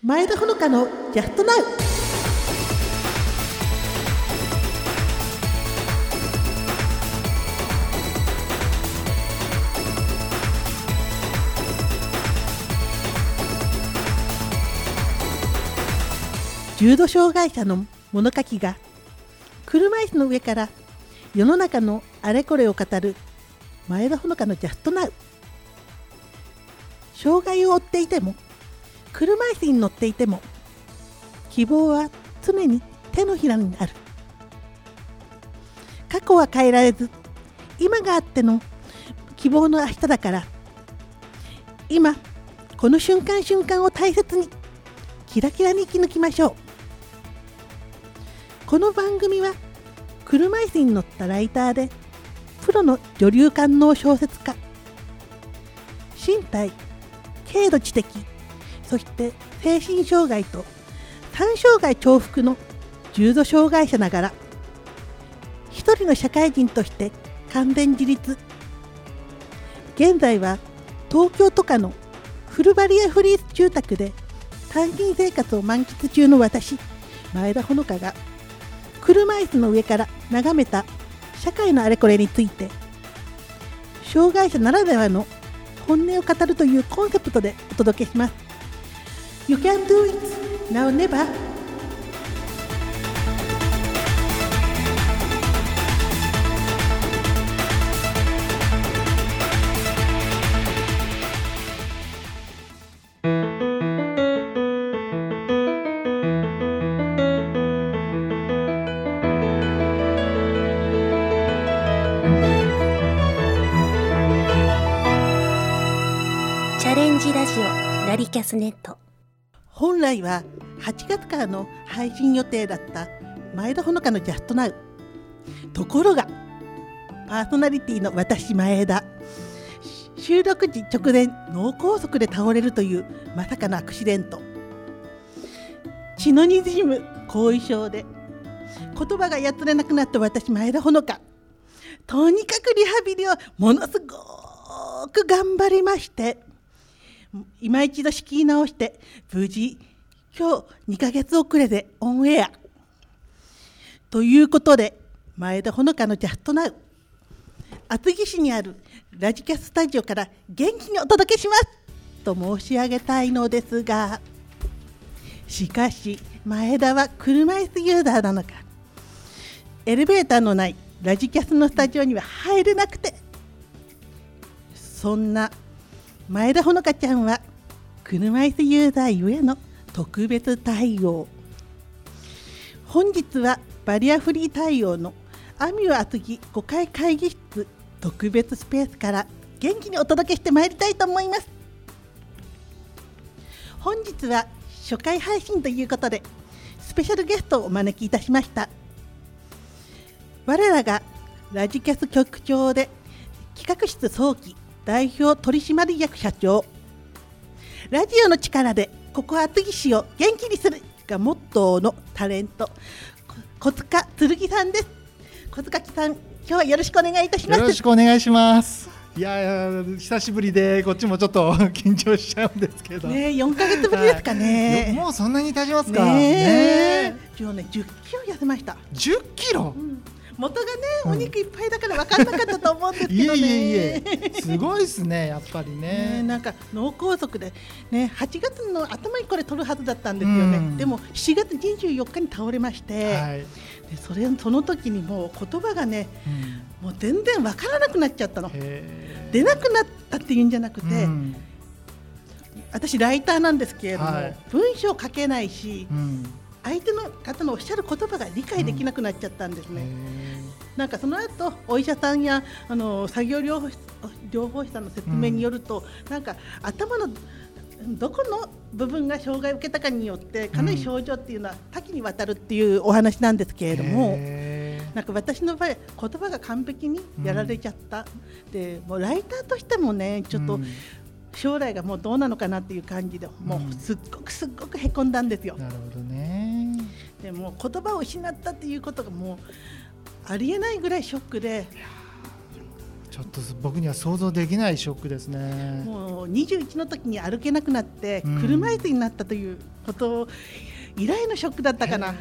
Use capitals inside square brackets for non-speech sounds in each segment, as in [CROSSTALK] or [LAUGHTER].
前田ほのかのジャストナウ重度障害者の物書きが車椅子の上から世の中のあれこれを語る前田ほのかのジャストナウ障害を負っていても車椅子に乗っていても希望は常に手のひらにある。過去は変えられず今があっての希望の明日だから今この瞬間瞬間を大切にキラキラに生き抜きましょう。この番組は車椅子に乗ったライターでプロの女流官能小説家身体軽度知的そして精神障害と単障害重複の重度障害者ながら一人の社会人として完全自立現在は東京都下のフルバリアフリー住宅で単身生活を満喫中の私前田ほのかが車椅子の上から眺めた社会のあれこれについて障害者ならではの本音を語るというコンセプトでお届けします。You can do it now never チャレンジラジオラリキャスネット本来は8月からの配信予定だった前田ほのかのジャストナウ。ところがパーソナリティの私前田収録時直前脳梗塞で倒れるというまさかのアクシデント。血のにじむ後遺症で言葉がやつれなくなった私前田ほのかとにかくリハビリをものすごく頑張りまして今一度仕切り直して無事今日2ヶ月遅れでオンエア。ということで前田ほのかのジャストナウ。厚木市にあるラジキャススタジオから元気にお届けします。と申し上げたいのですがしかし前田は車椅子ユーザーなのか。エレベーターのないラジキャスのスタジオには入れなくて。そんな前田ほのかちゃんは車椅子ユーザーゆえの特別対応。本日はバリアフリー対応のアミュア厚木5階会議室特別スペースから元気にお届けしてまいりたいと思います。本日は初回配信ということでスペシャルゲストをお招きいたしました。我らがラジキャス局長で企画室早期代表取締役社長。ラジオの力でここ厚木市を元気にするがモットーのタレント。こ小塚剣さんです。小塚さん今日はよろしくお願いいたします。よろしくお願いします。いや久しぶりでこっちもちょっと [LAUGHS] 緊張しちゃうんですけど。ね4ヶ月ぶりですかはい。ねもうそんなに経ちますか？ねね今日ね10キロ痩せました、10キロ？う。ん元がね、うん。お肉いっぱいだから分かんなかったと思うんですけどね。いえいえいえ、すごいですね [LAUGHS] やっぱりね。ねなんか脳梗塞で、ね、8月の頭にこれ取るはずだったんですよね、うん。でも7月24日に倒れまして、はい。でそれその時にもう言葉がねうん。もう全然わからなくなっちゃったの。出なくなったっていうんじゃなくて、うん。私ライターなんですけれども、はい。文章書けないしうん相手の方のおっしゃる言葉が理解できなくなっちゃったんですね、へなんかその後お医者さんやあの作業療法士療法士さんの説明によると、なんか頭のどこの部分が障害を受けたかによってかなり症状っていうのは多岐にわたるっていうお話なんですけれども、へなんか私の場合言葉が完璧にやられちゃった、でもうライターとしてもねちょっとうん将来がもうどうなのかなっていう感じで、もうすっごくすっごくへこんだんですよ。なるほどね。でもう言葉を失ったっていうことがもうありえないぐらいショックでちちょっと僕には想像できないショックですね。もう21の時に歩けなくなってうん車椅子になったということ以来のショックだったかな。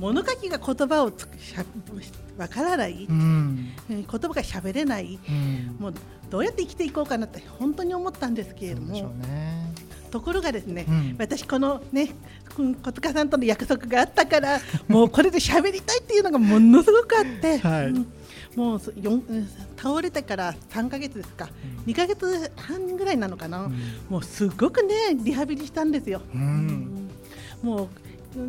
物書きが言葉をつくしゃわからない、うん。言葉が喋れない。うん。もうどうやって生きていこうかなって本当に思ったんですけれども。うね。ところがですね、うん。私このねうん小塚さんとの約束があったからもうこれで喋りたいっていうのがものすごくあって、[LAUGHS] はい。うん。もう倒れてから3ヶ月ですか、うん。2ヶ月半ぐらいなのかな、うん。もうすごくねリハビリしたんですよ。もううん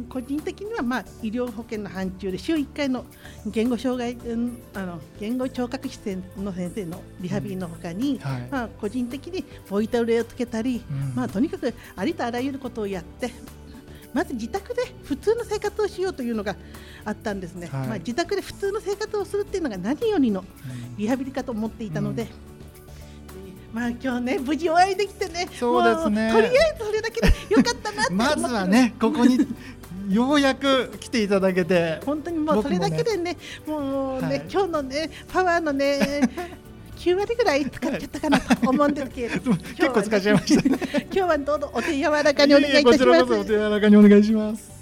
個人的にはまあ医療保険の範疇で週1回の言語障害、うんあの言語聴覚士の先生のリハビリのほかに、はい。まあ、個人的にボイトレをつけたり、うん。まあ、とにかくありとあらゆることをやってまず自宅で普通の生活をしようというのがあったんですね、はい。まあ、自宅で普通の生活をするっていうのが何よりのうん。リハビリかと思っていたので。うんまあ今日ね無事お会いできてねそうですね。もうとりあえずそれだけでよかったなってまずはねここにようやく来ていただけて本当にもうそれだけでねもうね、はい。今日のねパワーのね [LAUGHS] 9割ぐらい使っちゃったかなと思うんですけれども。[LAUGHS] 結構使っちゃいました。ね今日はどうぞお手柔らかにお願いいたしこちらますこそお手柔らかにお願いします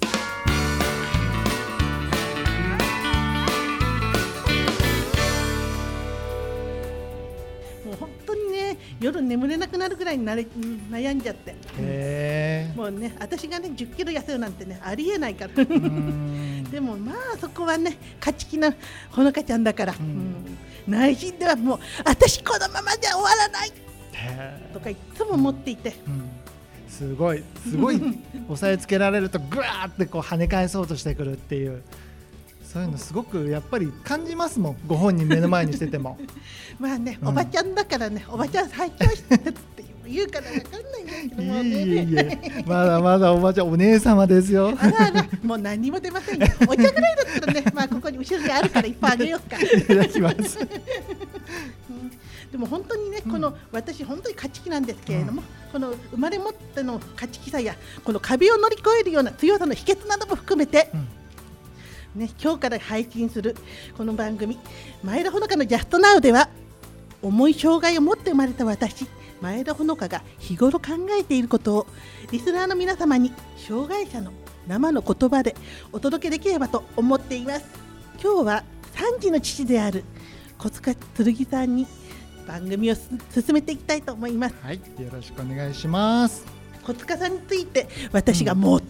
夜眠れなくなるぐらいになれ悩んじゃって。へえもうね私がね1 0キロ痩せるなんてねありえないから。[LAUGHS] でもまあそこはね勝ち気なほのかちゃんだから、ん。うん。内心ではもう私このままじゃ終わらない。へとかいつも思っていて。ーうん。すごいすごい押さえつけられるとぐわーってこう跳ね返そうとしてくるっていうそういうのすごくやっぱり感じますもん。ご本人目の前にしてても。[LAUGHS] まあね、うん。おばちゃんだからねおばちゃん最強してって言うからわかんないんだけどいもえいえいね。え。まだまだおばちゃんお姉様ですよ。あらあらもう何にも出ませんよ。お茶ぐらいだったらね、[LAUGHS] まあここに後ろにあるからいっぱいあげようか。いただきます。でも本当にね、この私本当に勝ち気なんですけれども、この生まれ持っての勝ち気さやこの壁を乗り越えるような強さの秘訣なども含めて、ね今日から配信するこの番組前田ほのかのジャストナウでは重い障害を持って生まれた私前田ほのかが日頃考えていることをリスナーの皆様に障害者の生の言葉でお届けできればと思っています。今日は3児の父である小塚剣さんに番組を進めていきたいと思います。はいよろしくお願いします。小塚さんについて私が最もね、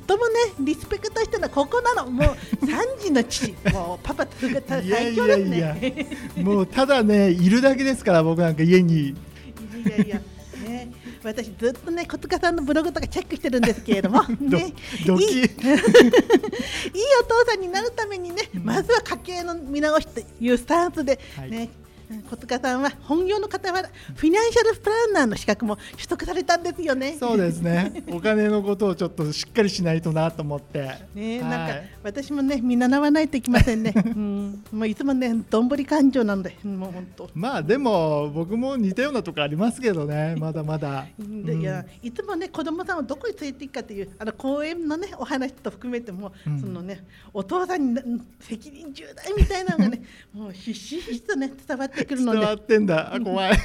リスペクトしたのはここなの。もう [LAUGHS] 3児の父。もうパパと最いやい強ですやいやねもうただねいるだけですから僕なんか家に。いやいやいや、ね、私ずっとね小塚さんのブログとかチェックしてるんですけれども、[LAUGHS] どね、ドキ。いい。いいお父さんになるためにね、まずは家計の見直しというスタンスで、はい。ね小塚さんは本業の傍らフィナンシャルプランナーの資格も取得されたんですよね。そうですね。お金のことをちょっとしっかりしないとなと思って。ね、はい。なんか私もね見習わないといけませんね。[LAUGHS] うん、もういつもねどんぶり感情なので、もう本当。まあでも僕も似たようなとこありますけどねまだまだ。[LAUGHS] でいやいつもね子供さんをどこに連れて行くかっていうあの公園のねお話と含めても、うん。そのねお父さんにな責任重大みたいなのがね [LAUGHS] もうひしひしとね伝わってくるので。伝わってんだ。あ怖い。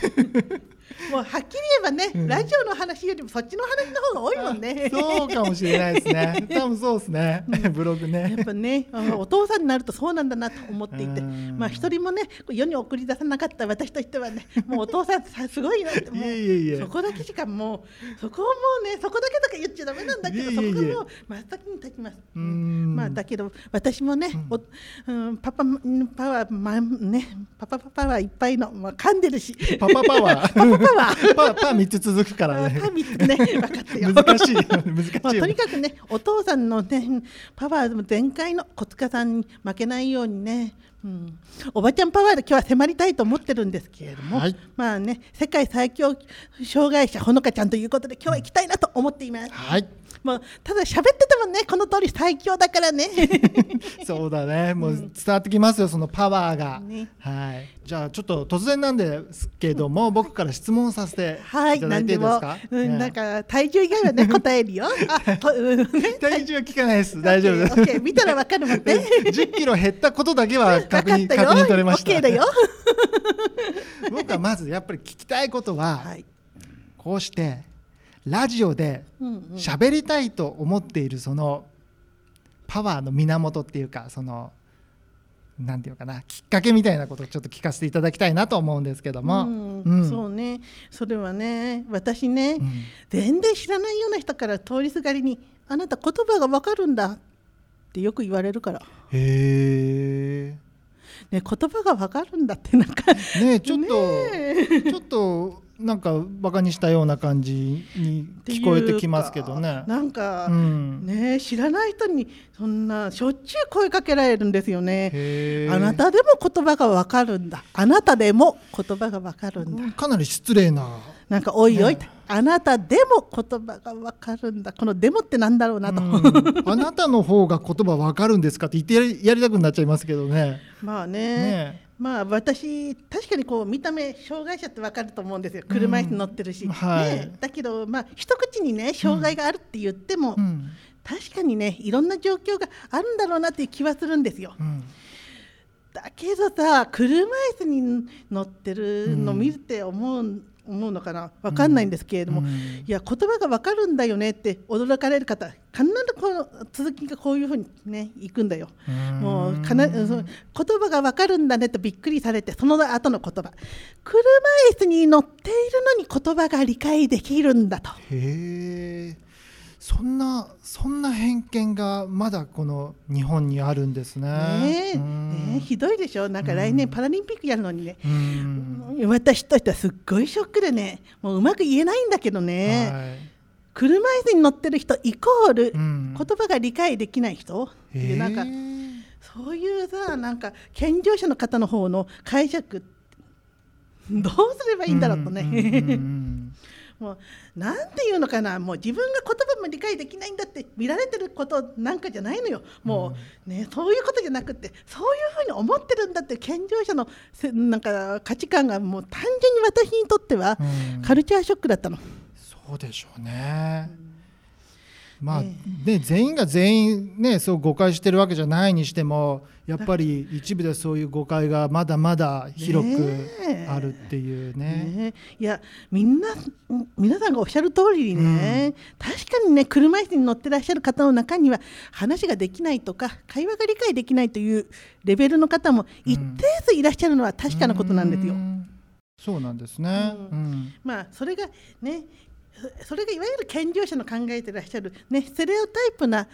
もうはっきり言えばね、うん。ラジオの話よりもそっちの話の方が多いもんね。そうかもしれないですね。[LAUGHS] 多分そうですね。ブログね。やっぱね、あ [LAUGHS] お父さんになるとそうなんだなと思っていて、うん。まあ一人もね世に送り出さなかった私としてはね、[LAUGHS] もうお父さんさすごいなってもそこだけしかもうそこをもうねそこだけとか言っちゃダメなんだけど、いえいえ。いえそこがもう真っ先に立ちます。うん。まあだけど私もね、おうん、パパパワーまあねパパパパワーいっぱいのまあ噛んでるし、パパパワーパパパワー。パパ3つ続くからね。パミね。分かったよ。難しい [LAUGHS] 難しいまあ、よねとにかくねお父さんのねパワーも全開の小塚さんに負けないようにね、うん、おばちゃんパワーで今日は迫りたいと思ってるんですけれども、はい。まあね世界最強障害者ほのかちゃんということで今日は行きたいなと思っています。はいもうただ喋っててもねこの通り最強だからね。[LAUGHS] そうだね。もう伝わってきますよそのパワーが、ね。はい。じゃあちょっと突然なんですけども [LAUGHS] 僕から質問させてはいいただいていいですか、うん、ねなんか体重以外はね答えるよ。[LAUGHS] あとうん。ね体重は聞かないです。大丈夫です。見たらわかるもんね。10キロ減ったことだけは確認確認取れました。OK だよ。僕はまずやっぱり聞きたいことは、はい。こうしてラジオで喋りたいと思っているそのパワーの源っていうかそのなんていうかなきっかけみたいなことをちょっと聞かせていただきたいなと思うんですけども、うんうん。そうね。それはね私ね、うん。全然知らないような人から通りすがりに「あなた言葉がわかるんだ」ってよく言われるから、へね、言葉がわかるんだってなんか。えねえちょっと、ねちょっとなんかバカにしたような感じに聞こえてきますけどね。なんか、うんね知らない人にそんなしょっちゅう声かけられるんですよね。あなたでも言葉がわかるんだ。あなたでも言葉がわかるんだ。かなり失礼な。なんかおいおい、ねあなたでも言葉がわかるんだ。このでもってなんだろうなと。うんあなたの方が言葉わかるんですかって言ってやりやりたくなっちゃいますけどね。まあねねまあ私確かにこう見た目障害者ってわかると思うんですよ。車椅子に乗ってるし。うんはいねだけどまあ一口にね障害があるって言っても、うん確かにねいろんな状況があるんだろうなっていう気はするんですよ。うんだけどさ車椅子に乗ってるの見て思う,、思うのかな？分かんないんですけれども、うん。いや言葉が分かるんだよねって驚かれる方必ずこの続きがこういうふうにねいくんだよ。もうかな言葉が分かるんだねとびっくりされてその後の言葉。車椅子に乗っているのに言葉が理解できるんだと。へえそんなそんな偏見がまだこの日本にあるんですね。ねえ。うん。ねえひどいでしょ。なんか来年パラリンピックやるのにね、うん。私としてはすっごいショックでねもううまく言えないんだけどね、はい。車椅子に乗ってる人イコールうん。言葉が理解できない人っていうなんかそういうさなんか健常者の方の方の解釈どうすればいいんだろうとね、うんうんうんもうなんていうのかなもう自分が言葉も理解できないんだって見られてることなんかじゃないのよもう、ね、そういうことじゃなくてそういうふうに思ってるんだって健常者のせなんか価値観がもう単純に私にとってはうんカルチャーショックだったの。そうでしょうね。まあねね全員が全員ねそう誤解してるわけじゃないにしてもやっぱり一部でそういう誤解がまだまだ広くねあるっていうね。ねいやみんな皆さんがおっしゃる通りにね、確かにね車椅子に乗ってらっしゃる方の中には話ができないとか会話が理解できないというレベルの方も一定数いらっしゃるのは確かなことなんですよ。うん。そうなんですね。ううん。まあそれがねそそれがいわゆる健常者の考えてらっしゃる、ね、ステレオタイプな、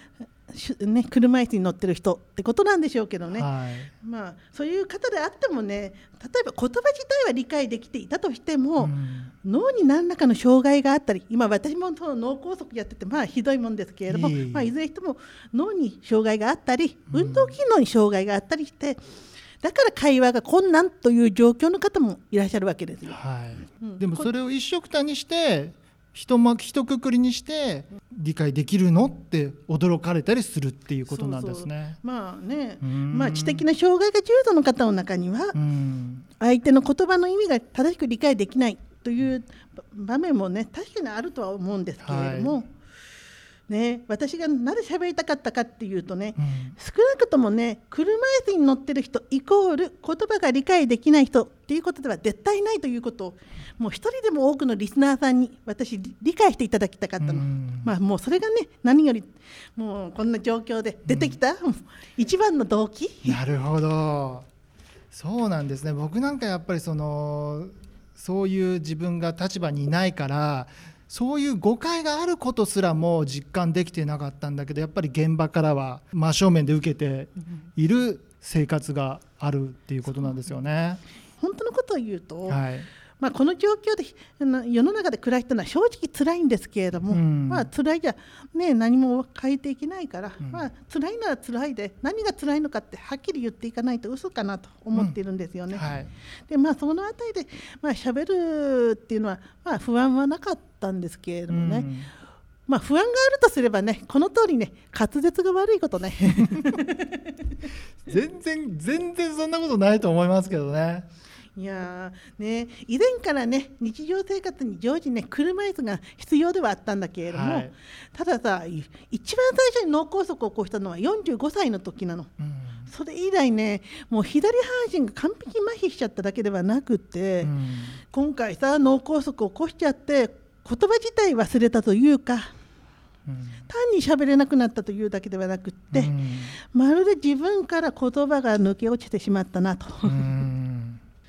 しね、車椅子に乗ってる人ってことなんでしょうけどね、はい。まあ、そういう方であってもね例えば言葉自体は理解できていたとしても、うん脳に何らかの障害があったり今私もその脳梗塞やっててまあひどいもんですけれどもいまあ、いずれにしても脳に障害があったりうん運動機能に障害があったりして、だから会話が困難という状況の方もいらっしゃるわけですよ。はい。うんでもそれを一緒くたにして一巻一括りにして理解できるのって驚かれたりするっていうことなんですね。まあね。うん。まあ、知的な障害が重度の方の中にはうん。相手の言葉の意味が正しく理解できないという場面もね確かにあるとは思うんですけれども、はね、私がなぜ喋りたかったかっていうとね、うん。少なくともね車椅子に乗ってる人イコール言葉が理解できない人っていうことでは絶対ないということをもう一人でも多くのリスナーさんに私理理解していただきたかったの、うん。まあもうそれがね何よりもうこんな状況で出てきた、一番の動機。なるほど。そうなんですね。僕なんかやっぱりそのそういう自分が立場にいないからそういう誤解があることすらも実感できてなかったんだけどやっぱり現場からは真正面で受けている生活があるっていうことなんですよね。本当のことを言うと、はい、まあ、この状況で世の中で暮らしたのは正直辛いんですけれども、うん。まあ辛いじゃ、ね、何も変えていけないから、うん。まあ辛いなら辛いで何が辛いのかってはっきり言っていかないと嘘かなと思っているんですよね。はい。でまあそのあたりでまあ喋るっていうのはまあ不安はなかったんですけれどもね、うん。まあ不安があるとすればねこの通りね滑舌が悪いことね。[LAUGHS] 全然全然そんなことないと思いますけどね。いやーね以前からね日常生活に常時ね車椅子が必要ではあったんだけれども、はい。たださい一番最初に脳梗塞を起こしたのは45歳の時なの。うん。それ以来ねもう左半身が完璧麻痺しちゃっただけではなくて、うん。今回さ脳梗塞を起こしちゃって言葉自体忘れたというかうん。単に喋れなくなったというだけではなくって、うん。まるで自分から言葉が抜け落ちてしまったなと。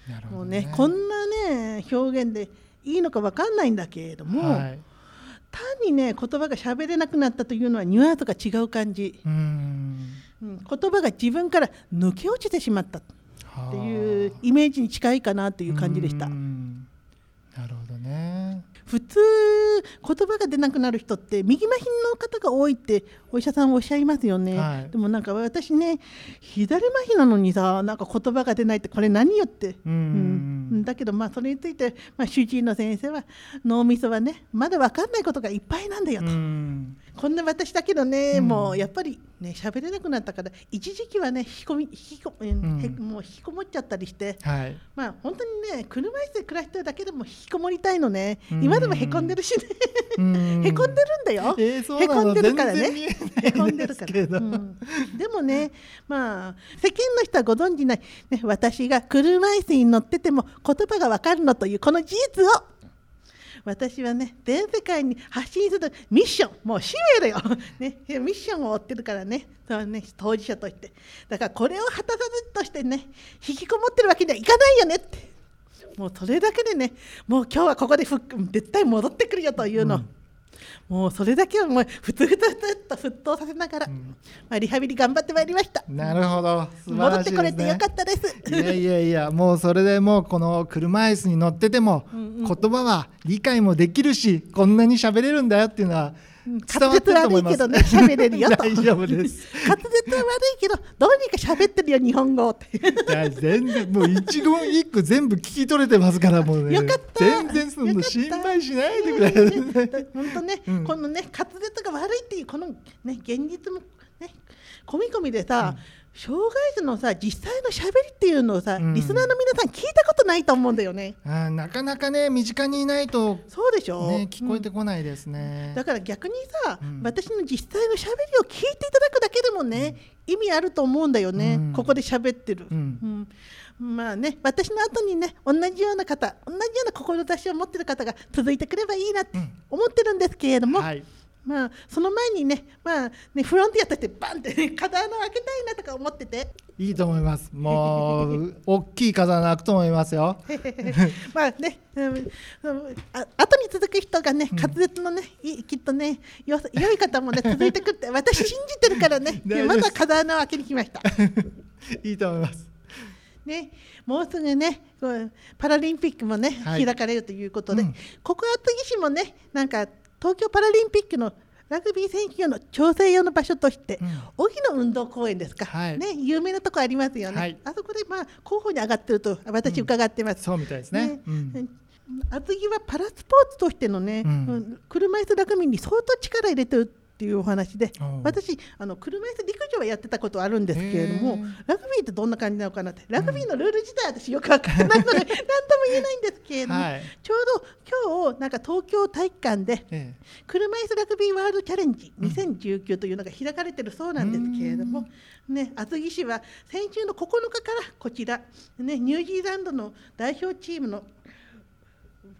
うんなるほどもうねこんなね表現でいいのか分かんないんだけれども、はい。単にね言葉が喋れなくなったというのはニュアンスが違う感じ、うん。うん、言葉が自分から抜け落ちてしまったっていうイメージに近いかなという感じでした普通言葉が出なくなる人って右麻痺の方が多いってお医者さんおっしゃいますよね、はい。でもなんか私ね左麻痺なのにさなんか言葉が出ないってこれ何よって。うんうんだけどまあそれについて、まあ、主治医の先生は脳みそはねまだ分かんないことがいっぱいなんだよと、うんこんな私だけどね、うん。もうやっぱりね喋れなくなったから一時期はね引き込み引きこ、うんもう引きこもっちゃったりしてはい。まあ本当にね車椅子で暮らしてるだけでも引きこもりたいのね、うん。今でもへこんでるしね、へ [LAUGHS] へこんでるんだよ。えーへこんでるからね。へこなんでるから、[LAUGHS] うん。でもねまあ世間の人はご存じない、ね、私が車椅子に乗ってても言葉がわかるのというこの事実を私はね全世界に発信するミッションもう使命だよ、[LAUGHS] ね、ミッションを追ってるからね。そね当事者として。だからこれを果たさずとしてね引きこもってるわけにはいかないよねって。もうそれだけでねもう今日はここで絶対戻ってくるよというの、うん。もうそれだけはもうふつふつふつっと沸騰させながら、ん。まあ、リハビリ頑張ってまいりました。なるほど。素晴戻ってこれてよかったです。いやいやいやもうそれでもうこの車椅子に乗ってても言葉は理解もできるしこんなに喋れるんだよっていうのは滑舌悪いけどね喋れるよと。大丈夫です。滑舌は悪いけどどうにか喋ってるよ日本語って。いや全然もう一言一句全部聞き取れてますからもうね。よかった。全然そんなよかった心配しないでくださいね。本当ね、うん。このね滑舌が悪いっていうこのね現実もね込み込みでさ、障害者のさ実際のしゃべりっていうのをさ、うん。リスナーの皆さん聞いたことないと思うんだよね。あーなかなかね身近にいないとそうでしょ、ね聞こえてうんこないですね、だから逆にさ、うん。私の実際のしゃべりを聞いていただくだけでもね、意味あると思うんだよね、うん。ここで喋ってる、うん。うん。まあね私の後にね同じような方同じような志を持ってる方が続いてくればいいなってうん。思ってるんですけれども、はいまあその前にねまあねフロンティアとしてバンって、ね、風穴を開けたいなとか思ってて。いいと思います。もう大きい風穴開くと思いますよ。[LAUGHS] まあね、うんうんあ後に続く人がね滑舌のね、いきっとねよ良い方もね続いてくって [LAUGHS] 私信じてるからね [LAUGHS] まずは風穴を開けに来ました。いいと思います。ね、もうすぐねパラリンピックもね、はい。開かれるということで、うん。ここ厚木市もねなんか東京パラリンピックのラグビー選手用の調整用の場所として、うん。荻野運動公園ですか、はい。ね、有名なとこありますよね、はい。あそこで、まあ、候補に上がってると私伺ってます。そうみたいですね。うん。うん。厚木はパラスポーツとしてのね、うん。うん車椅子ラグビーに相当力入れてるっていうお話で私あの車椅子陸上はやってたことあるんですけれどもラグビーってどんな感じなのかなってラグビーのルール自体私よく分からないので [LAUGHS] 何とも言えないんですけれども、はい。ちょうど今日なんか東京体育館でえ車椅子ラグビーワールドチャレンジ2019というのが開かれてるそうなんですけれども、ね、厚木市は先週の9日からこちら、ね、ニュージーランドの代表チームの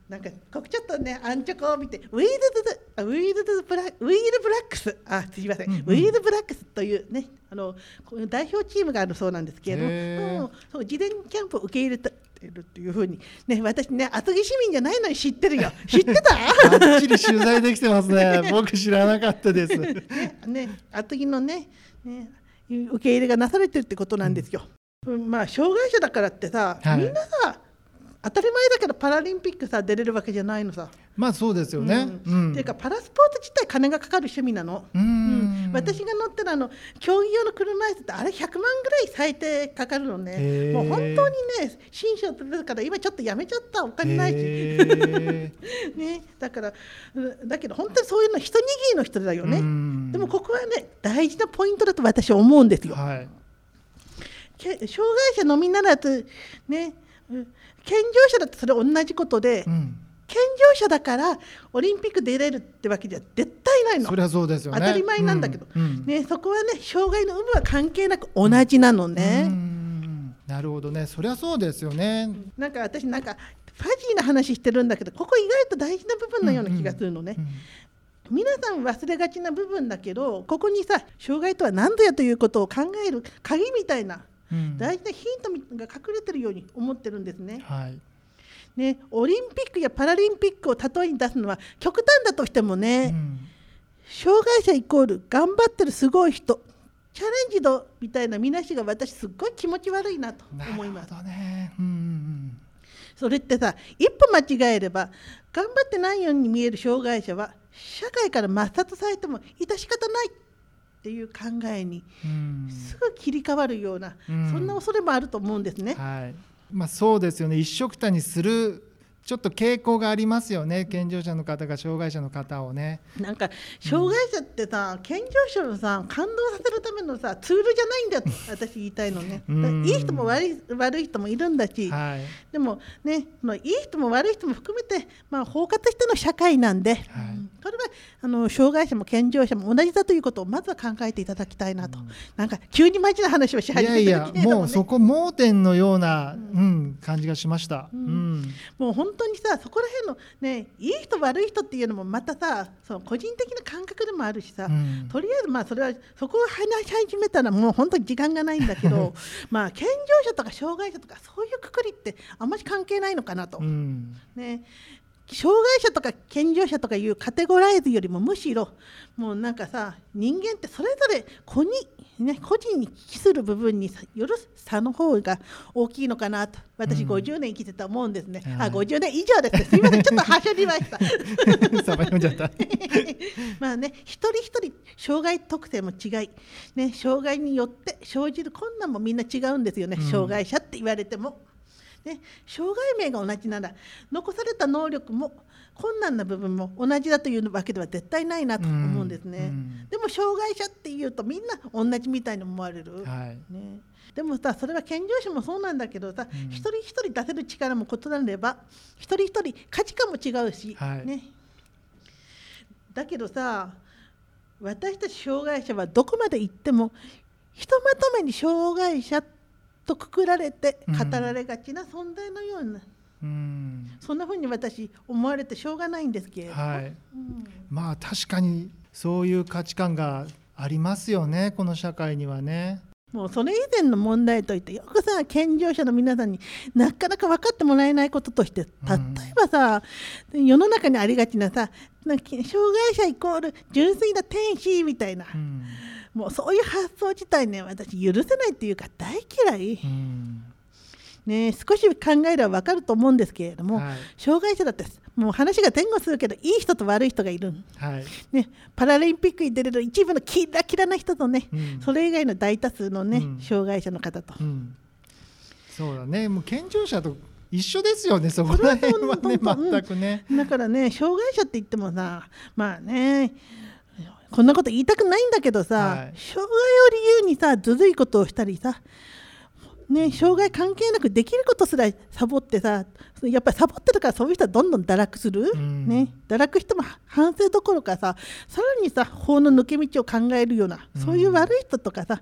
なんかここちょっとねアンチョコを見て Wheels あ Wheels ブラ Wheel Blacks。あすいません、うんうん。 Wheel Blacks というねあのこう代表チームがあるそうなんですけれども、へー。うんそう事前キャンプを受け入れてるっていうふうにね私ね厚木市民じゃないのに知ってるよ。[LAUGHS] 知ってた？えばっちり取材できてますね。[LAUGHS] 僕知らなかったです。ね、ね、厚木のねね受け入れがなされてるってことなんですよ。うんまあ障害者だからってさ、はい。みんなさ当たり前だけどパラリンピックさ出れるわけじゃないのさ。まあそうですよね。ううん。んっていうかパラスポーツ自体金がかかる趣味なの。ううん。私が乗ってるあの競技用の車椅子ってあれ100万ぐらい最低かかるのね。もう本当にね新章取れるから今ちょっとやめちゃったお金ないし、[LAUGHS] ね、だからうんだけど本当にそういうの一握りの人だよね、うん。でもここはね大事なポイントだと私は思うんですよ。はい。け障害者のみならずね健常者だってそれ同じことで、うん。健常者だからオリンピック出れるってわけじゃ絶対ないの。そ。りゃそうですよね。当たり前なんだけど。うん。うん。ね、そこはね障害の有無は関係なく同じなのうね。ん。なるほどね。そりゃそうですよね。なんか私なんかファジーな話してるんだけどここ意外と大事な部分のような気がするのね。うん。皆さん忘れがちな部分だけどここにさ障害とは何ぞやということを考える鍵みたいなうん。大事なヒントが隠れてるように思ってるんですね。はい。ねオリンピックやパラリンピックを例えに出すのは極端だとしてもね、うん。障害者イコール頑張ってるすごい人チャレンジドみたいな見なしが私すっごい気持ち悪いなとな思います。るほ。どね。うんうん。それってさ一歩間違えれば頑張ってないように見える障害者は社会から抹殺されても致し方ないっていう考えにうん。すぐ切り替わるような、うん。そんな恐れもあると思うんですね。はい。まあ、そうですよね。一緒くたにするちょっと傾向がありますよね。健常者の方が障害者の方をね。なんか障害者ってさ、健常者をさ感動させるためのさツールじゃないんだよ。私言いたいのね。うん。いい人も悪い悪い人もいるんだし、はい。でもね、そのいい人も悪い人も含めて、まあ、包括しての社会なんで、うんそれはあの障害者も健常者も同じだということをまずは考えていただきたいなと、なんか急にマジな話をしい始めてやいやるけれどもねもうそこ盲点のような、うん、感じがしました、ううん。んもう本当にさそこら辺のねいい人悪い人っていうのもまたさその個人的な感覚でもあるしさ、うん。とりあえずまあそれはそこを話し始めたらもう本当に時間がないんだけど [LAUGHS] まあ健常者とか障害者とかそういうくくりってあんまり関係ないのかなと。うん。ね障害者とか健常者とかいうカテゴライズよりもむしろもうなんかさ人間ってそれぞれ個に、ね、個人に帰する部分による差の方が大きいのかなと私うん。50年生きてて思うんですね、はいあ50年以上ですね。すみませんちょっとはしゃぎました。[LAUGHS] [LAUGHS] まあね一人一人障害特性も違い、ね、障害によって生じる困難もみんな違うんですよね、うん。障害者って言われても。ね、障害名が同じなら残された能力も困難な部分も同じだというわけでは絶対ないなと思うんですね。でも障害者っていうとみんな同じみたいに思われる。はい。ね、でもさそれは健常者もそうなんだけどさ、うん。一人一人出せる力も異なれば一人一人価値観も違うし、はい。ね、だけどさ私たち障害者はどこまで行ってもひとまとめに障害者とくくられてうん。語られがちな存在のような、うん。そんなふうに私思われてしょうがないんですけれども、はい。うん。まあ確かにそういう価値観がありますよねこの社会にはね。もうそれ以前の問題といってよくさ健常者の皆さんになかなか分かってもらえないこととして例えばさ、世の中にありがちなさ障害者イコール純粋な天使みたいな、うんもうそういう発想自体ね私許せないっていうか大嫌い、うん。ね、少し考えれば分かると思うんですけれども、はい。障害者だってもう話が前後するけどいい人と悪い人がいる、はい。ね、パラリンピックに出れる一部のキラキラな人とね、うん。それ以外の大多数のね、うん。障害者の方と。うん。そうだね。もう健常者と一緒ですよねそこら辺はね全くね。だからね障害者って言ってもさまあねこんなこと言いたくないんだけどさ、はい。障害を理由にさずるいことをしたりさね、障害関係なくできることすらサボってさやっぱりサボってるからそういう人はどんどん堕落する、うん。ね、堕落しても反省どころかささらにさ法の抜け道を考えるようなそういう悪い人とかさ、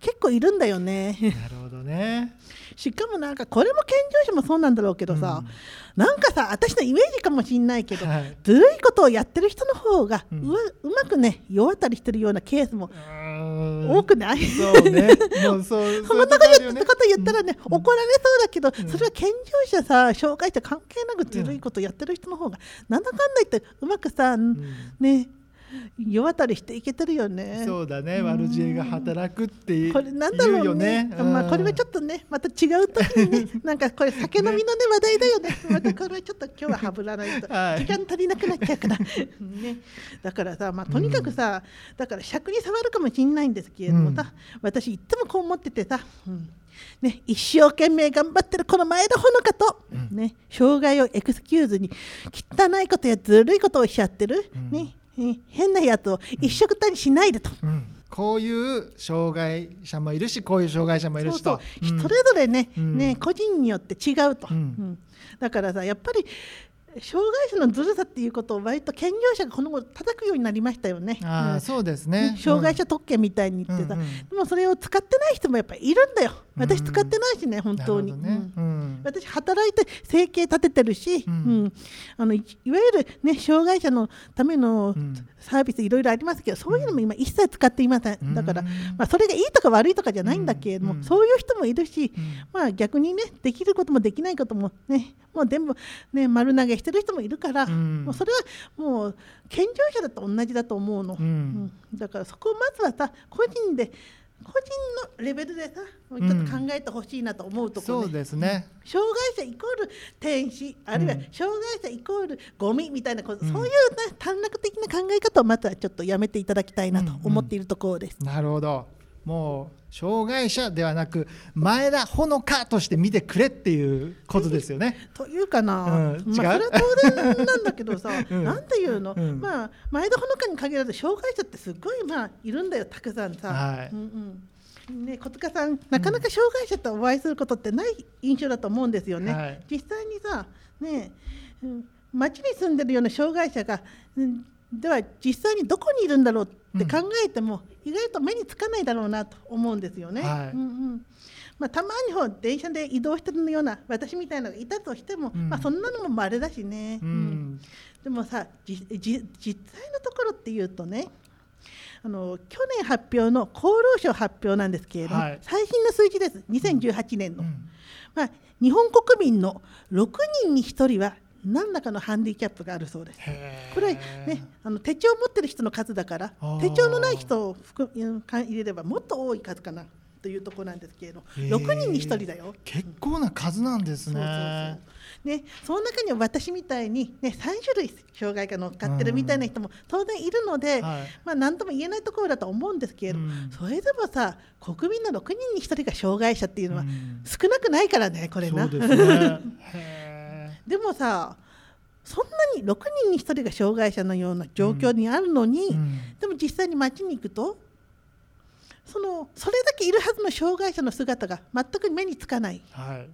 結構いるんだよね。なるほどね。[LAUGHS] しかもなんかこれも健常者もそうなんだろうけどさ、なんかさ私のイメージかもしんないけど、はい。ずるいことをやってる人の方がう,、ううんまくね世渡りしてるようなケースもうん多くない、そうね。[LAUGHS] もうそうそんなこと言ってこと言ったらね、怒られそうだけど、うん。それは健常者さ障害者関係なくずるいことやってる人の方が、なんだかんだ言ってうまくさ、うん。ね世渡りしていけてるよね。そうだね。悪知恵が働くっていうこれなんだろうよね。ねまあこれはちょっっとねまた違う時にね [LAUGHS] なんかこれ酒飲みのね話題だよね。またこれはちょっと今日ははぶらないと、はい。時間足りなくなっちゃうから。[LAUGHS] ね。だからさまあとにかくさ、だから尺に触るかもしれないんですけれどもさ、私いつもこう思っててさ、うん。ね、一生懸命頑張ってるこの前田ほのかと、ね、障害をエクスキューズに汚いことやずるいことをしちゃってる、ね変なやつを一緒くたにしないでと。うん。こういう障害者もいるしこういう障害者もいるしと。それぞれね,、うん。ね個人によって違うと、だからさやっぱり障害者のずるさっていうことを割と健常者がこの後叩くようになりましたよね。うん。あーそうですね。障害者特権みたいに言ってさ、うんうん。でもそれを使ってない人もやっぱりいるんだよ。私使ってないしね、本当に、ね。うん。うん。私働いて生計立ててるし、ううん。んあのいいわゆる、ね、障害者のためのうん。サービスいろいろありますけどそういうのも今一切使っていません、うん。だから、まあ、それがいいとか悪いとかじゃないんだけれども、うん。そういう人もいるし、うん。まあ、逆にねできることもできないこともねもう全部、ね、丸投げしてる人もいるから、うん。もうそれはもう健常者だと同じだと思うの、うん。うん。だからそこをまずはさ個人で個人のレベルでさもうちょっと考えてほしいなと思うところ、ねそうですね。障害者イコール天使あるいはうん。障害者イコールゴミみたいなこと、うん。そういう、ね、短絡的な考え方をまずはちょっとやめていただきたいなと思っているところです。なるほどもう障害者ではなく前田ほのかとして見てくれっていうことですよね。というかな、うん。まあ、それは当然なんだけどさ、[LAUGHS] うん。なんていうの、うん。まあ、前田ほのかに限らず障害者ってすごい、まあ、いるんだよたくさんさ。はい。うんうん。ね、小塚さん、なかなか障害者とお会いすることってない印象だと思うんですよね。はい。実際にさ、ねうん町に住んでるような障害者が、うんでは実際にどこにいるんだろうって考えても、意外と目につかないだろうなと思うんですよね。はい。うんうん。まあ、たまに電車で移動してるような私みたいなのがいたとしても、うん。まあ、そんなのも稀だしね。ううん。んでもさじじ実際のところっていうとねあの去年発表の厚労省発表なんですけれども、はい。最新の数字です。2018年の、うん。まあ、日本国民の6人に1人は何らかのハンディキャップがあるそうです。これはね、あの手帳を持ってる人の数だから手帳のない人を含入れればもっと多い数かなというところなんですけれどへー6人に1人だよ。結構な数なんですそうそうそうね。ね、その中には私みたいに、ね、3種類障害が乗っかってるみたいな人も当然いるので、はいまあ、何とも言えないところだと思うんですけれど、うんそれでもさ国民の6人に1人が障害者っていうのはうん少なくないからねこれな。そうですね。[LAUGHS] へでもさそんなに6人に1人が障害者のような状況にあるのに、ーうん。でも実際に街に行くとそのそれだけいるはずの障害者の姿が全く目につかない。はい。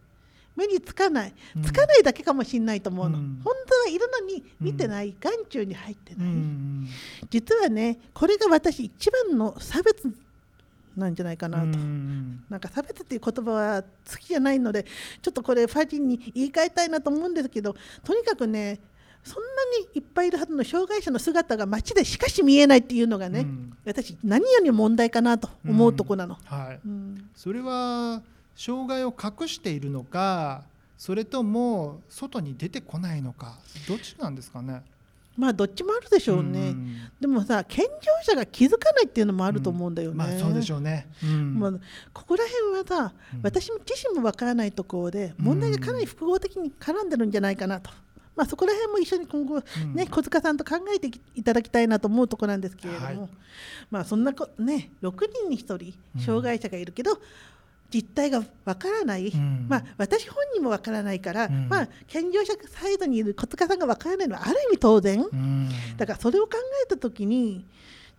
目につかない。うん。つかないだけかもしれないと思うの、うん。本当はいるのに見てない、眼中に入ってうない、ん。実はねこれが私一番の差別なんじゃないかなと。うんなんか差別っていう言葉は好きじゃないのでちょっとこれファジンに言い換えたいなと思うんですけどとにかくねそんなにいっぱいいるはずの障害者の姿が街でしかし見えないっていうのがね、うん私何よりも問題かなと思うとこなの。はい。うんそれは障害を隠しているのか、それとも外に出てこないのか、どっちなんですかね？まあどっちもあるでしょうね、ん。でもさ健常者が気づかないっていうのもあると思うんだよね。まあそうでしょうね。うん。まあ、ここら辺はさ、うん。私自身もわからないところで問題がかなり複合的に絡んでるんじゃないかなと、まあ、そこら辺も一緒に今後、うん。ね小塚さんと考えていただきたいなと思うところなんですけれども、はい。まあそんなこね6人に1人障害者がいるけど、実態がわからない、ん。まあ、私本人もわからないから、うん。まあ、健常者サイドにいる小塚さんがわからないのはある意味当然、うん。だからそれを考えた時に、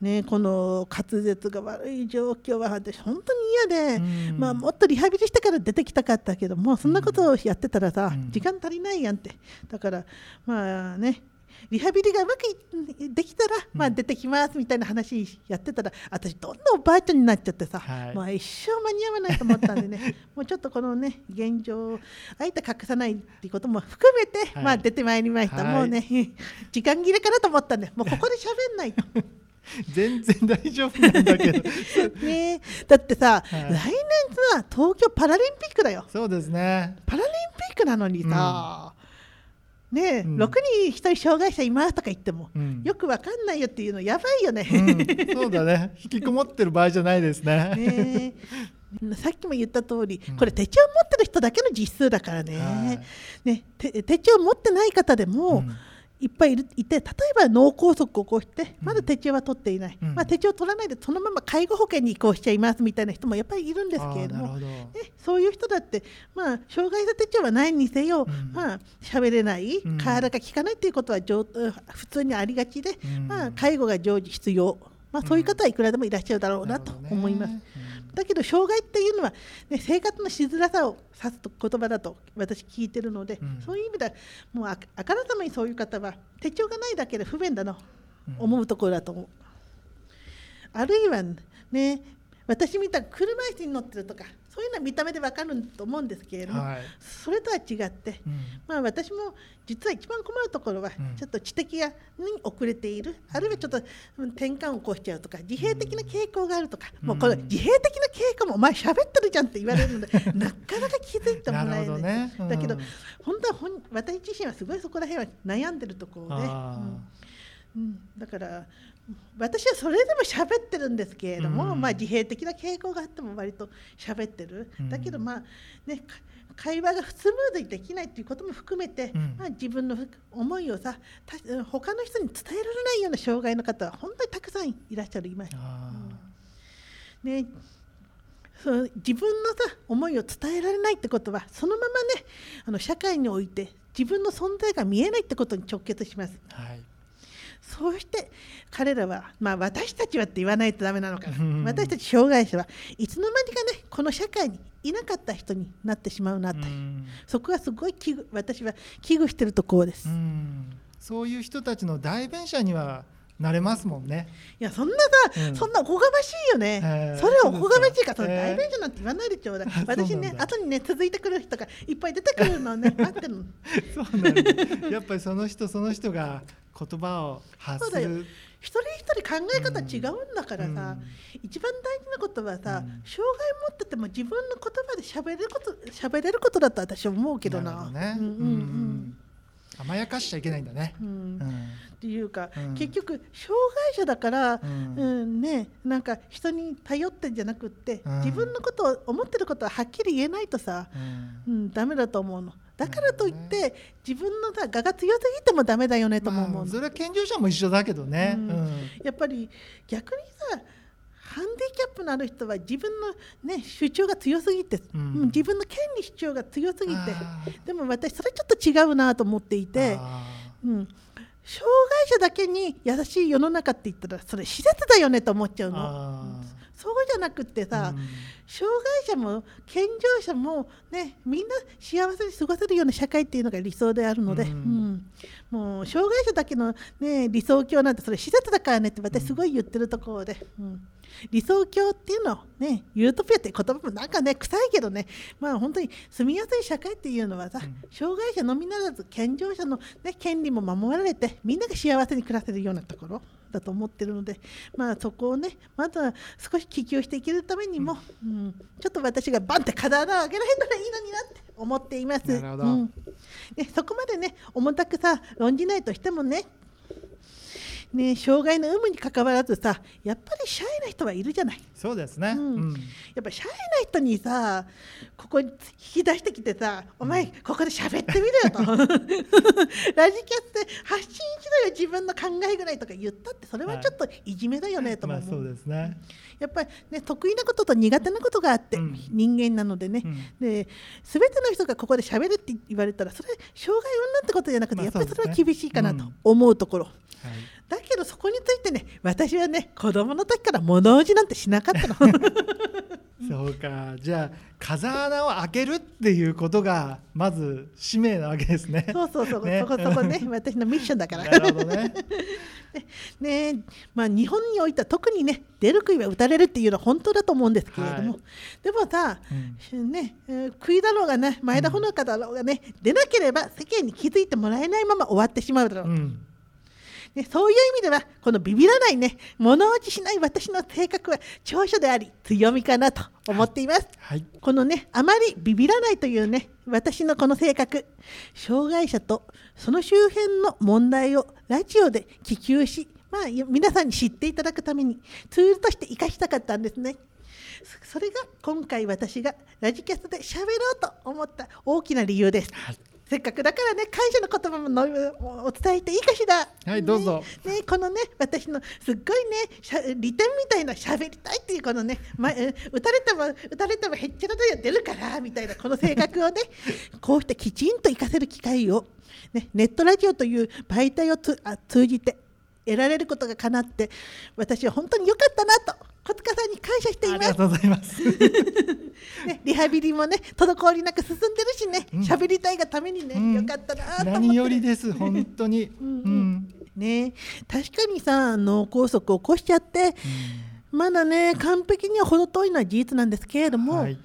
ね、この滑舌が悪い状況は私本当に嫌で、うん。まあ、もっとリハビリしてから出てきたかったけどもうそんなことをやってたらさ、うん。時間足りないやんって。だからまあねリハビリがうまくいできたら、まあ、出てきますみたいな話やってたら私どんどんおばあちゃんになっちゃってさ、はい。もう一生間に合わないと思ったんでね [LAUGHS] もうちょっとこのね現状をあえて隠さないっていうことも含めて、はい。まあ、出てまいりました、はい。もうね [LAUGHS] 時間切れかなと思ったんでもうここで喋んないと。[LAUGHS] 全然大丈夫なんだけど。ね。えだってさ、はい。来年さ東京パラリンピックだよ。そうですね。パラリンピックなのにさ、ねえ、うん。6人1人障害者いますとか言っても、うん。よくわかんないよっていうのやばいよね。うん、そうだね。引きこもってる場合じゃないですね。さっきも言った通り、うん。これ手帳持ってる人だけの実数だからね,、はい。ね手手帳持ってない方でも、うんいっぱいいる。いて例えば脳梗塞を起こしてうん。まだ手帳は取っていない、うん。まあ、手帳取らないでそのまま介護保険に移行しちゃいますみたいな人もやっぱりいるんですけれども。ね、そういう人だって、まあ、障害者手帳はないにせよ、うん。まあ喋れない、うん。体が効かないということは上普通にありがちで、うん。まあ、介護が常時必要。まあ、そういう方はいくらでもいらっしゃるだろうなと思います。だけど障害っていうのは、ね、生活のしづらさを指す言葉だと私聞いてるので、うんそういう意味ではもうああからさまにそういう方は手帳がないだけで不便だな思うところだと思う。あるいはね私みたいに車椅子に乗ってるとかそういうのは見た目でわかると思うんですけれども、はい。それとは違って、うん。まあ、私も実は一番困るところはうん。ちょっと知的がに遅れている、あるいはちょっとうん転換を起こしちゃうとか自閉的な傾向があるとか、うん。もうこれ自閉的な傾向もお前喋ってるじゃんって言われるので [LAUGHS] なかなか気づいてもらえない。ね。うん。だけど本当は本私自身はすごいそこら辺は悩んでるところで、うん、だから私はそれでも喋ってるんですけれども、うん。まあ、自閉的な傾向があっても割と喋ってる、うん。だけどまあねか会話がスムーズにできないということも含めて、うん。まあ、自分の思いをさた他の人に伝えられないような障害の方は本当にたくさんいらっしゃる今、あね、そう自分のさ思いを伝えられないってことはそのままねあの社会において自分の存在が見えないってことに直結します。ーはいそうして彼らは、まあ、私たちはって言わないとダメなのかな。うん。私たち障害者はいつの間にかねこの社会にいなかった人になってしまうなって、うん。そこはすごい危惧私は危惧してるところです、ういん。そういう人たちの代弁者にはなれますもんね。やそんなさ、うん。そんなおこがましいよね、へー。それはおこがましいからそそうですかれ代弁者なんて言わないでちょうだい、あそうなんだ。私ね後にね続いてくる人がいっぱい出てくるのをね。待ってるの。[LAUGHS] そうなんだ。やっぱりその人その人が言葉を発する。一人一人考え方違うんだからさ、うん。一番大事なことはさ、うん。障害持ってても自分の言葉で喋れること喋れることだと私は思うけどな。るほどね。うんうんうん。甘やかしちゃいけないんだね。うん。うん。っていうか、うん。結局障害者だから、ううんんね、なんか人に頼ってんじゃなくって、うん。自分のことを思ってることははっきり言えないとさ、うん。うん、ダメだと思うのだからといって、自分のさ我が強すぎてもダメだよねとも思うの、まあ、それは健常者も一緒だけどね。うん。うん。やっぱり逆にさハンディキャップのある人は自分の、ね、主張が強すぎて、うん。うん自分の権利主張が強すぎてでも私それちょっと違うなと思っていて、あうん、障害者だけに優しい世の中って言ったらそれ施設だよねと思っちゃうー。の。あそうじゃなくってーさ、うん。障害者も健常者も、ね、みんな幸せに過ごせるような社会っていうのが理想であるので、うん。うん。もう障害者だけの、ね、理想郷なんてそれ施設だからねって私すごい言ってるところで、うん理想郷っていうのを、ね、ユートピアって言葉もなんかね臭いけどね、まあ、本当に住みやすい社会っていうのはさ、うん。障害者のみならず健常者の、ね、権利も守られてみんなが幸せに暮らせるようなところだと思ってるので、まあ、そこをねまずは少し気球していけるためにも、うん。ちょっと私がバンって体を上げられたらいいのになって思っています。なるほど。うん。ね、そこまでね重たくさ論じないとしてもねね障害の有無にかかわらずさやっぱりシャイな人はいるじゃない。そうですね。うん。うん。やっぱシャイな人にさここに引き出してきてさ「お前ここで喋ってみるよ」と「[LAUGHS] ラジキャスで発信しろよ自分の考えぐらい」とか言ったってそれはちょっといじめだよねとも思う、まあそうですね。やっぱりね得意なことと苦手なことがあって、うん。人間なのでね、うん。で全ての人がここで喋るって言われたらそれ障害運なんてことじゃなくて、まあやっぱりそれは厳しいかなと思うところ。はい。だけどそこについてね私はね子供の時から物おじなんてしなかったの。[LAUGHS] そうか。じゃあ風穴を開けるっていうことがまず使命なわけですね。そうそうそう、ねそこそこね [LAUGHS] 私のミッションだから。なるほどね。[LAUGHS] ねまあ、日本においては特にね出る杭は打たれるっていうのは本当だと思うんですけれども、はいでもさ、ねえー杭だろうがね前田穂香だろうがね、出なければ世間に気づいてもらえないまま終わってしまうだろう、うん。ね、そういう意味ではこのビビらないね物落ちしない私の性格は長所であり強みかなと思っています。はい。このねあまりビビらないというね私のこの性格障害者とその周辺の問題をラジオで聞きしまあよ皆さんに知っていただくためにツールとして生かしたかったんですねそそれが今回私がラジキャスで喋ろうと思った大きな理由です、はいせっかくだからね感謝の言葉ものお伝えしていいかしら？はいどうぞ。ねねこのね私のすっごいねしゃ利点みたいな喋りたいっていうこのね、まえ打たれても打たれてもへっちゃらだよ出るからみたいなこの性格をね [LAUGHS] こうしてきちんと活かせる機会を、ね、ネットラジオという媒体をつあ通じて得られることが叶って私は本当に良かったなと小塚さんに感謝しています。ありがとうございます。[LAUGHS] ね、リハビリもね滞りなく進んでるしね。うん。喋、りたいがためにね、うん。よかったなと思って何よりです本当に。[LAUGHS] うんうん。うん。ね確かにさ脳梗塞を起こしちゃってまだね完璧には程遠いのは事実なんですけれども、はい。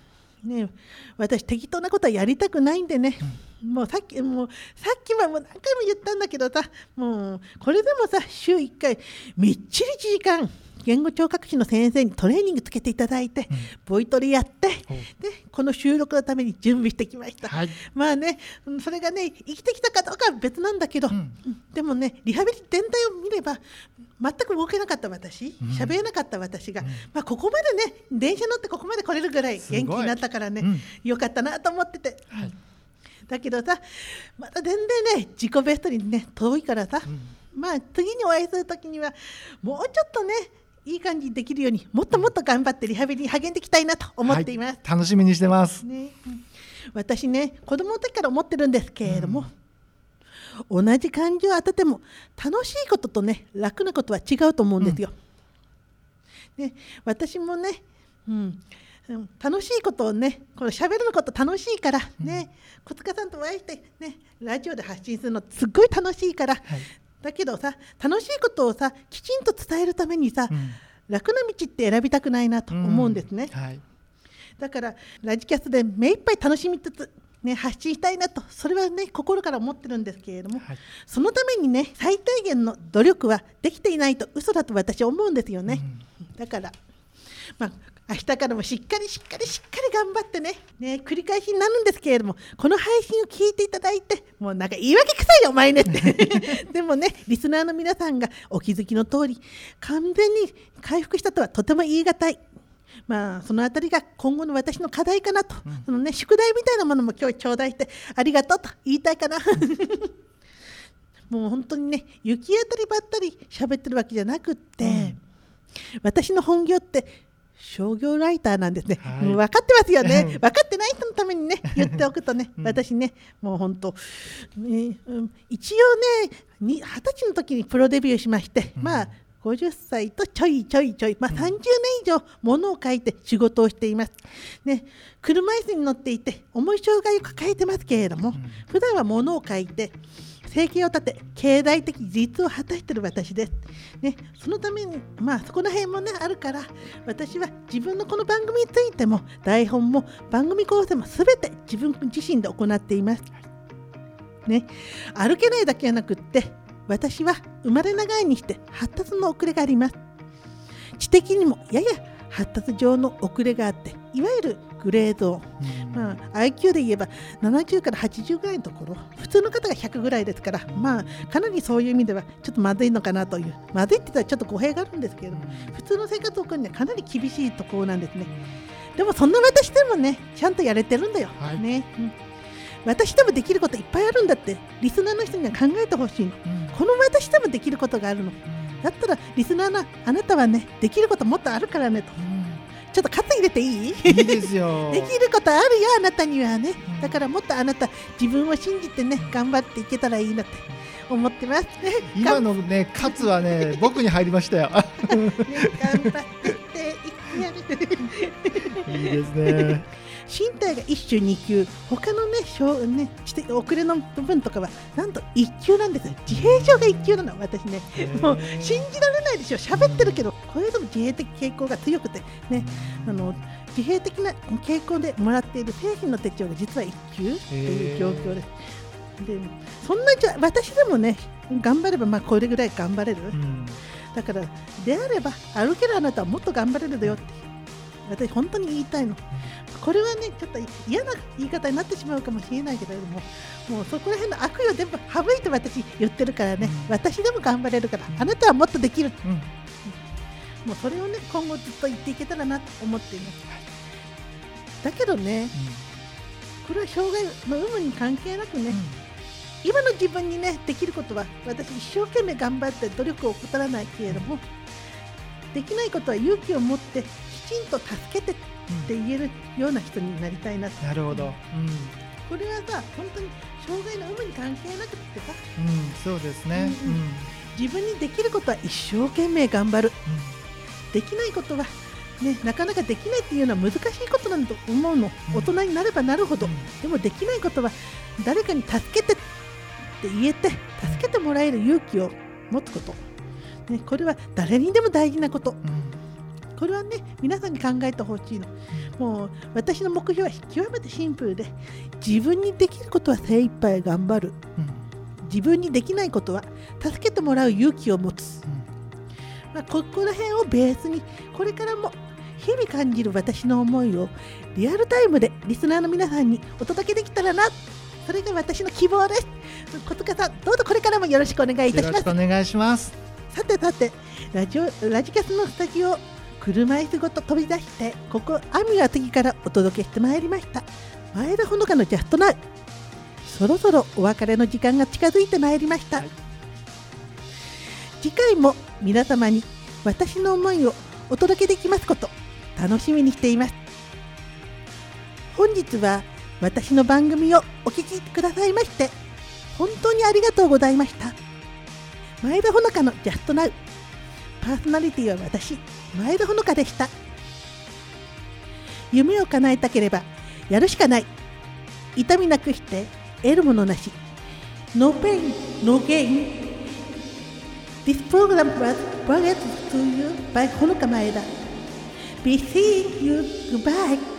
ね私適当なことはやりたくないんでね、もうさっきもうさっきはもう何回も言ったんだけどさもうこれでもさ週1回みっちり1時間言語聴覚士の先生にトレーニングつけていただいて、ボイトレやってでこの収録のために準備してきました、はい。まあねうんそれがね生きてきたかどうかは別なんだけど、うん。うんでもねリハビリ全体を見れば全く動けなかった私喋、れなかった私が、まあ、ここまでね電車乗ってここまで来れるぐらい元気になったからね、うん。よかったなと思ってて、はい。だけどさまだ全然ね自己ベストにね遠いからさ、まあ次にお会いする時にはもうちょっとねいい感じにできるようにもっともっと頑張ってリハビリに励んでいきたいなと思っています。はい楽しみにしてます。ねうん私ね子供の時から思ってるんですけれども、同じ感情を当てても楽しいこととね楽なことは違うと思うんですよ。ね、私もね、うんうん楽しいことをねこの喋るのこと楽しいからね、小塚さんとお会いしてねラジオで発信するのすっごい楽しいから、はいだけどさ楽しいことをさきちんと伝えるためにさ、うん。楽な道って選びたくないなと思うんですね。はい。だからラジキャスで目いっぱい楽しみつつ、ね、発信したいなとそれはね心から思ってるんですけれども、はい。そのためにね最低限の努力はできていないと嘘だと私は思うんですよね、だからまあ明日からもしっかりしっかりしっかり頑張ってね。ね繰り返しになるんですけれどもこの配信を聞いていただいてもうなんか言い訳くさいよお前ねって。[LAUGHS] でもねリスナーの皆さんがお気づきの通り完全に回復したとはとても言い難い。まあそのあたりが今後の私の課題かなと、そのね宿題みたいなものも今日頂戴してありがとうと言いたいかな。[LAUGHS] もう本当にね行き当たりばったり喋ってるわけじゃなくって、私の本業って商業ライターなんですね、はい。もう分かってますよね。うん。分かってない人のためにね [LAUGHS] 言っておくとね、私ねもう本当、ねうん一応ねに二十歳の時にプロデビューしまして、まあ50歳とちょいちょいちょい、まあ、30年以上物を書いて仕事をしています、ね、車椅子に乗っていて重い障害を抱えてますけれども、普段は物を書いて生計を立て経済的自立を果たしている私です、ね、そのためにまあそこら辺もねあるから私は自分のこの番組についても台本も番組構成も全て自分自身で行っています、ね、歩けないだけじゃなくって私は生まれながらにして発達の遅れがあります。知的にもやや発達上の遅れがあっていわゆるグレード、まあ、IQ で言えば70から80ぐらいのところ。普通の方が100ぐらいですからまあかなりそういう意味ではちょっとまずいのかなという。まずいって言ったらちょっと語弊があるんですけれども普通の生活を送るにはかなり厳しいところなんですね。でもそんな私でもねちゃんとやれてるんだよ、はい。ね、うん。私でもできることいっぱいあるんだって。リスナーの人には考えてほしいの。この私でもできることがあるの。だったらリスナーのあなたはねできることもっとあるからねとちょっと喝入れていい？いいですよ。[LAUGHS] できることあるよあなたにはねうんだからもっとあなた自分を信じてね頑張っていけたらいいなって思ってますね [LAUGHS] 今のね、カツはね、[LAUGHS] 僕に入りましたよ。ね頑張っていいですね。身体が一種二級。他のね小ねして遅れの部分とかはなんと一級なんですよ。自閉症が一級なの。私ねもう信じられないでしょ。喋ってるけどこれでも自閉的傾向が強くてねあの自閉的な傾向でもらっている製品の手帳が実は一級という状況です。でそんなじゃ私でもね頑張ればまあこれぐらい頑張れる、うん。だからであれば歩けるあなたはもっと頑張れるだよって私本当に言いたいのこれはねちょっと嫌な言い方になってしまうかもしれないけれどももうそこら辺の悪意を全部省いて私言ってるからね、うん。私でも頑張れるからあなたはもっとできる。うん。もうそれをね今後ずっと言っていけたらなと思っています。だけどねこれは障害の有無に関係なくね、今の自分にねできることは私一生懸命頑張って努力を怠らないけれどもできないことは勇気を持ってきちんと助けてって言えるような人になりたいななるほど。うん。これはさ本当に障害の有無に関係なくってさうん、そうですね。うんうん。自分にできることは一生懸命頑張る。できないことはね、なかなかできないっていうのは難しいことなんだと思うの、うん。大人になればなるほど、うん。でもできないことは誰かに助けてって言えて助けてもらえる勇気を持つこと、ね、これは誰にでも大事なこと。うんこれはね皆さんに考えてほしいの。もう私の目標は極めてシンプルで自分にできることは精一杯頑張る。うん。自分にできないことは助けてもらう勇気を持つ、うん。まあ、ここら辺をベースにこれからも日々感じる私の思いをリアルタイムでリスナーの皆さんにお届けできたらな。それが私の希望です。小塚さんどうぞこれからもよろしくお願いいたします。しくお願いします。さてさてラジオラジキャスのスタジオ車椅子ごと飛び出してここ網は次からお届けしてまいりました。前田ほのかのジャストナウそろそろお別れの時間が近づいてまいりました、はい。次回も皆様に私の思いをお届けできますこと楽しみにしています。本日は私の番組をお聞きくださいまして本当にありがとうございました。前田ほのかのジャストナウパーソナリティは私前田ほのかでした夢を叶えたければやるしかない痛みなくして得るものなし No pain, no gain This program was brought to you by Honoka Maeda Be seeing you goodbye